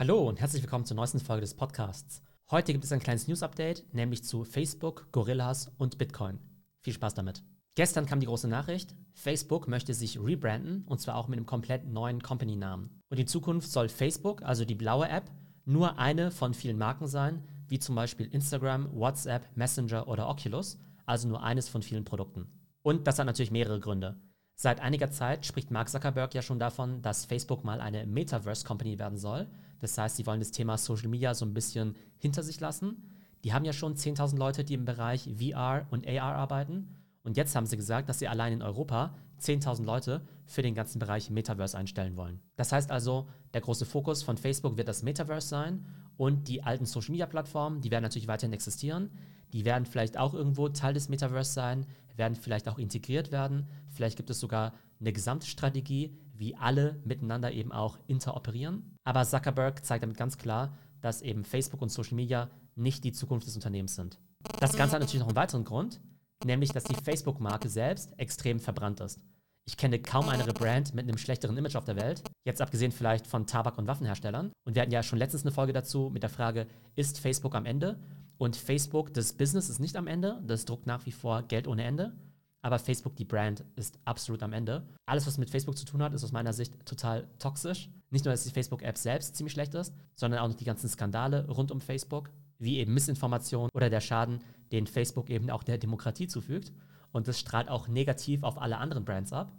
Hallo und herzlich willkommen zur neuesten Folge des Podcasts. Heute gibt es ein kleines News-Update, nämlich zu Facebook, Gorillas und Bitcoin. Viel Spaß damit. Gestern kam die große Nachricht, Facebook möchte sich rebranden und zwar auch mit einem komplett neuen Company-Namen. Und in Zukunft soll Facebook, also die blaue App, nur eine von vielen Marken sein, wie zum Beispiel Instagram, WhatsApp, Messenger oder Oculus, also nur eines von vielen Produkten. Und das hat natürlich mehrere Gründe. Seit einiger Zeit spricht Mark Zuckerberg ja schon davon, dass Facebook mal eine Metaverse Company werden soll. Das heißt, sie wollen das Thema Social Media so ein bisschen hinter sich lassen. Die haben ja schon 10.000 Leute, die im Bereich VR und AR arbeiten. Und jetzt haben sie gesagt, dass sie allein in Europa 10.000 Leute für den ganzen Bereich Metaverse einstellen wollen. Das heißt also, der große Fokus von Facebook wird das Metaverse sein und die alten Social-Media-Plattformen, die werden natürlich weiterhin existieren. Die werden vielleicht auch irgendwo Teil des Metaverse sein, werden vielleicht auch integriert werden. Vielleicht gibt es sogar eine Gesamtstrategie, wie alle miteinander eben auch interoperieren. Aber Zuckerberg zeigt damit ganz klar, dass eben Facebook und Social Media nicht die Zukunft des Unternehmens sind. Das Ganze hat natürlich noch einen weiteren Grund, nämlich dass die Facebook-Marke selbst extrem verbrannt ist. Ich kenne kaum eine Brand mit einem schlechteren Image auf der Welt, jetzt abgesehen vielleicht von Tabak- und Waffenherstellern. Und wir hatten ja schon letztens eine Folge dazu mit der Frage, ist Facebook am Ende? Und Facebook, das Business ist nicht am Ende, das druckt nach wie vor Geld ohne Ende. Aber Facebook, die Brand, ist absolut am Ende. Alles, was mit Facebook zu tun hat, ist aus meiner Sicht total toxisch. Nicht nur, dass die Facebook-App selbst ziemlich schlecht ist, sondern auch noch die ganzen Skandale rund um Facebook, wie eben Missinformation oder der Schaden, den Facebook eben auch der Demokratie zufügt. Und das strahlt auch negativ auf alle anderen Brands ab.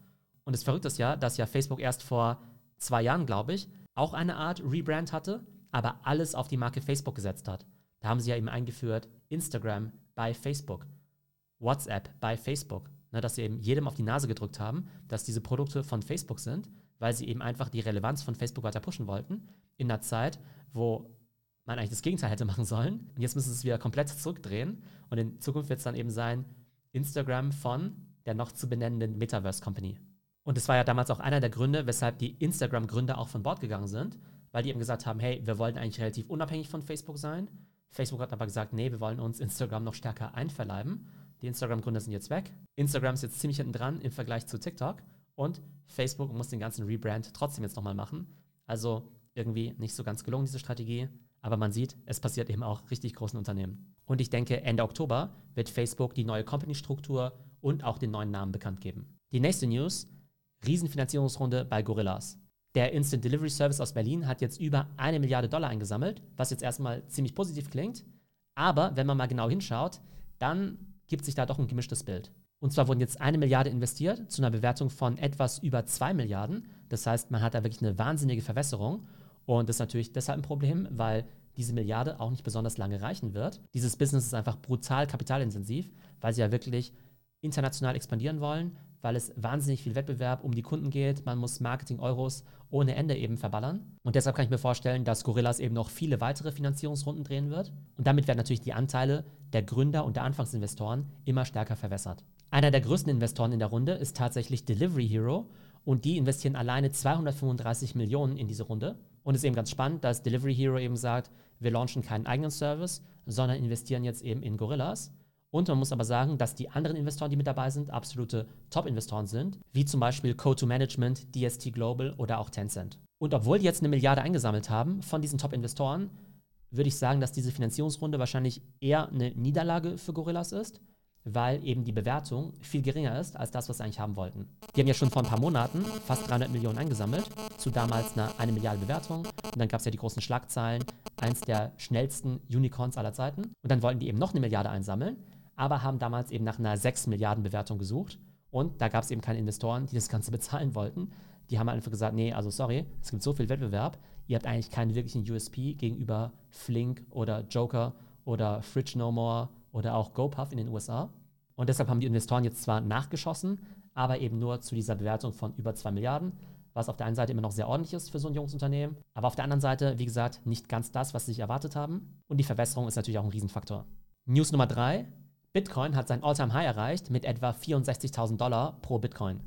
Und das Verrückte ist ja, dass ja Facebook erst vor zwei Jahren, glaube ich, auch eine Art Rebrand hatte, aber alles auf die Marke Facebook gesetzt hat. Da haben sie ja eben eingeführt, Instagram bei Facebook, WhatsApp bei Facebook, ne, dass sie eben jedem auf die Nase gedrückt haben, dass diese Produkte von Facebook sind, weil sie eben einfach die Relevanz von Facebook weiter pushen wollten, in einer Zeit, wo man eigentlich das Gegenteil hätte machen sollen. Und jetzt müssen sie es wieder komplett zurückdrehen. Und in Zukunft wird es dann eben sein, Instagram von der noch zu benennenden Metaverse Company. Und das war ja damals auch einer der Gründe, weshalb die Instagram-Gründer auch von Bord gegangen sind, weil die eben gesagt haben, hey, wir wollten eigentlich relativ unabhängig von Facebook sein. Facebook hat aber gesagt, nee, wir wollen uns Instagram noch stärker einverleiben. Die Instagram-Gründer sind jetzt weg. Instagram ist jetzt ziemlich hinten dran im Vergleich zu TikTok. Und Facebook muss den ganzen Rebrand trotzdem jetzt nochmal machen. Also irgendwie nicht so ganz gelungen, diese Strategie. Aber man sieht, es passiert eben auch richtig großen Unternehmen. Und ich denke, Ende Oktober wird Facebook die neue Company-Struktur und auch den neuen Namen bekannt geben. Die nächste News, Riesenfinanzierungsrunde bei Gorillas. Der Instant Delivery Service aus Berlin hat jetzt über eine Milliarde Dollar eingesammelt, was jetzt erstmal ziemlich positiv klingt. Aber wenn man mal genau hinschaut, dann gibt sich da doch ein gemischtes Bild. Und zwar wurden jetzt eine Milliarde investiert zu einer Bewertung von etwas über zwei Milliarden. Das heißt, man hat da wirklich eine wahnsinnige Verwässerung. Und das ist natürlich deshalb ein Problem, weil diese Milliarde auch nicht besonders lange reichen wird. Dieses Business ist einfach brutal kapitalintensiv, weil sie ja wirklich international expandieren wollen, weil es wahnsinnig viel Wettbewerb um die Kunden geht. Man muss Marketing-Euros ohne Ende eben verballern. Und deshalb kann ich mir vorstellen, dass Gorillas eben noch viele weitere Finanzierungsrunden drehen wird. Und damit werden natürlich die Anteile der Gründer und der Anfangsinvestoren immer stärker verwässert. Einer der größten Investoren in der Runde ist tatsächlich Delivery Hero und die investieren alleine 235 Millionen in diese Runde. Und es ist eben ganz spannend, dass Delivery Hero eben sagt, wir launchen keinen eigenen Service, sondern investieren jetzt eben in Gorillas. Und man muss aber sagen, dass die anderen Investoren, die mit dabei sind, absolute Top-Investoren sind, wie zum Beispiel Co2Management, DST Global oder auch Tencent. Und obwohl die jetzt eine Milliarde eingesammelt haben von diesen Top-Investoren, würde ich sagen, dass diese Finanzierungsrunde wahrscheinlich eher eine Niederlage für Gorillas ist, weil eben die Bewertung viel geringer ist als das, was sie eigentlich haben wollten. Die haben ja schon vor ein paar Monaten fast 300 Millionen eingesammelt, zu damals einer 1 Milliarde Bewertung. Und dann gab es ja die großen Schlagzeilen, eins der schnellsten Unicorns aller Zeiten. Und dann wollten die eben noch eine Milliarde einsammeln aber haben damals eben nach einer 6 Milliarden Bewertung gesucht. Und da gab es eben keine Investoren, die das Ganze bezahlen wollten. Die haben einfach gesagt, nee, also sorry, es gibt so viel Wettbewerb, ihr habt eigentlich keinen wirklichen USP gegenüber Flink oder Joker oder Fridge No More oder auch GoPuff in den USA. Und deshalb haben die Investoren jetzt zwar nachgeschossen, aber eben nur zu dieser Bewertung von über 2 Milliarden, was auf der einen Seite immer noch sehr ordentlich ist für so ein junges Unternehmen, aber auf der anderen Seite, wie gesagt, nicht ganz das, was sie sich erwartet haben. Und die Verwässerung ist natürlich auch ein Riesenfaktor. News Nummer 3, Bitcoin hat sein All-Time-High erreicht mit etwa 64.000 Dollar pro Bitcoin.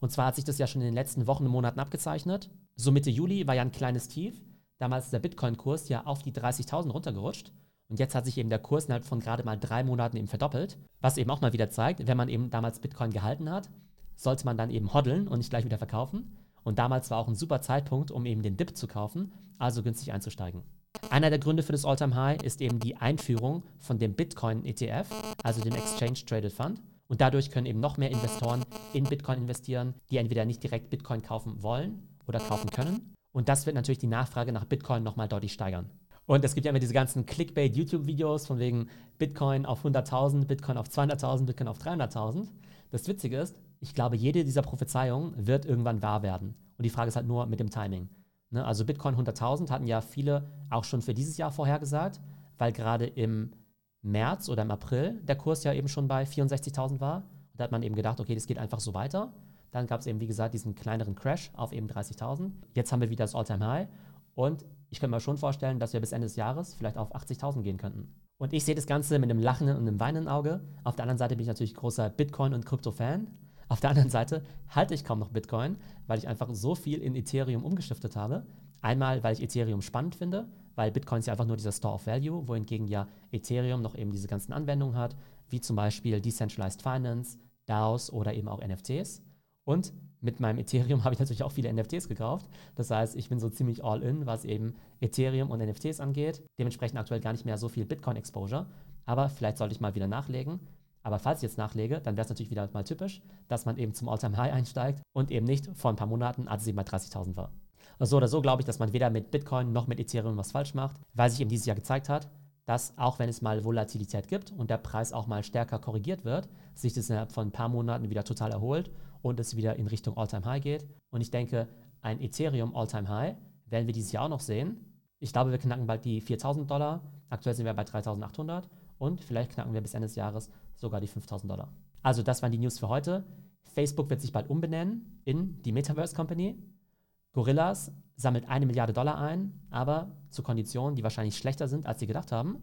Und zwar hat sich das ja schon in den letzten Wochen und Monaten abgezeichnet. So Mitte Juli war ja ein kleines Tief. Damals ist der Bitcoin-Kurs ja auf die 30.000 runtergerutscht. Und jetzt hat sich eben der Kurs innerhalb von gerade mal drei Monaten eben verdoppelt. Was eben auch mal wieder zeigt, wenn man eben damals Bitcoin gehalten hat, sollte man dann eben hoddeln und nicht gleich wieder verkaufen. Und damals war auch ein super Zeitpunkt, um eben den Dip zu kaufen, also günstig einzusteigen. Einer der Gründe für das Alltime high ist eben die Einführung von dem Bitcoin-ETF, also dem Exchange Traded Fund. Und dadurch können eben noch mehr Investoren in Bitcoin investieren, die entweder nicht direkt Bitcoin kaufen wollen oder kaufen können. Und das wird natürlich die Nachfrage nach Bitcoin nochmal deutlich steigern. Und es gibt ja immer diese ganzen Clickbait-YouTube-Videos von wegen Bitcoin auf 100.000, Bitcoin auf 200.000, Bitcoin auf 300.000. Das Witzige ist, ich glaube, jede dieser Prophezeiungen wird irgendwann wahr werden. Und die Frage ist halt nur mit dem Timing. Ne? Also Bitcoin 100.000 hatten ja viele auch schon für dieses Jahr vorhergesagt, weil gerade im März oder im April der Kurs ja eben schon bei 64.000 war. Und da hat man eben gedacht, okay, das geht einfach so weiter. Dann gab es eben, wie gesagt, diesen kleineren Crash auf eben 30.000. Jetzt haben wir wieder das All-Time-High. Und ich könnte mir schon vorstellen, dass wir bis Ende des Jahres vielleicht auf 80.000 gehen könnten. Und ich sehe das Ganze mit einem lachenden und einem weinenden Auge. Auf der anderen Seite bin ich natürlich großer Bitcoin- und Krypto-Fan. Auf der anderen Seite halte ich kaum noch Bitcoin, weil ich einfach so viel in Ethereum umgestiftet habe. Einmal, weil ich Ethereum spannend finde, weil Bitcoin ist ja einfach nur dieser Store of Value, wohingegen ja Ethereum noch eben diese ganzen Anwendungen hat, wie zum Beispiel Decentralized Finance, DAOs oder eben auch NFTs. Und mit meinem Ethereum habe ich natürlich auch viele NFTs gekauft. Das heißt, ich bin so ziemlich all in, was eben Ethereum und NFTs angeht. Dementsprechend aktuell gar nicht mehr so viel Bitcoin-Exposure. Aber vielleicht sollte ich mal wieder nachlegen. Aber falls ich jetzt nachlege, dann wäre es natürlich wieder mal typisch, dass man eben zum Alltime high einsteigt und eben nicht vor ein paar Monaten, als es eben bei 30.000 war. So oder so glaube ich, dass man weder mit Bitcoin noch mit Ethereum was falsch macht, weil sich eben dieses Jahr gezeigt hat, dass auch wenn es mal Volatilität gibt und der Preis auch mal stärker korrigiert wird, sich das innerhalb von ein paar Monaten wieder total erholt und es wieder in Richtung Alltime high geht. Und ich denke, ein Ethereum Alltime high werden wir dieses Jahr auch noch sehen. Ich glaube, wir knacken bald die 4.000 Dollar. Aktuell sind wir bei 3.800 und vielleicht knacken wir bis Ende des Jahres sogar die 5.000 Dollar. Also das waren die News für heute. Facebook wird sich bald umbenennen in die Metaverse Company. Gorillas sammelt eine Milliarde Dollar ein, aber zu Konditionen, die wahrscheinlich schlechter sind, als sie gedacht haben.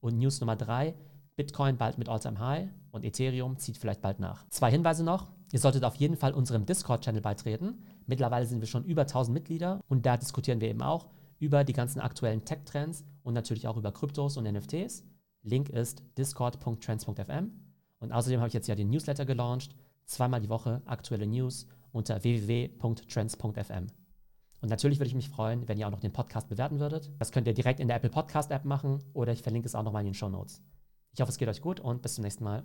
Und News Nummer drei, Bitcoin bald mit All-Time High und Ethereum zieht vielleicht bald nach. Zwei Hinweise noch. Ihr solltet auf jeden Fall unserem Discord-Channel beitreten. Mittlerweile sind wir schon über 1000 Mitglieder und da diskutieren wir eben auch über die ganzen aktuellen Tech-Trends und natürlich auch über Kryptos und NFTs. Link ist discord.trends.fm. Und außerdem habe ich jetzt ja den Newsletter gelauncht. Zweimal die Woche aktuelle News unter www.trends.fm. Und natürlich würde ich mich freuen, wenn ihr auch noch den Podcast bewerten würdet. Das könnt ihr direkt in der Apple Podcast App machen oder ich verlinke es auch nochmal in den Show Notes. Ich hoffe, es geht euch gut und bis zum nächsten Mal.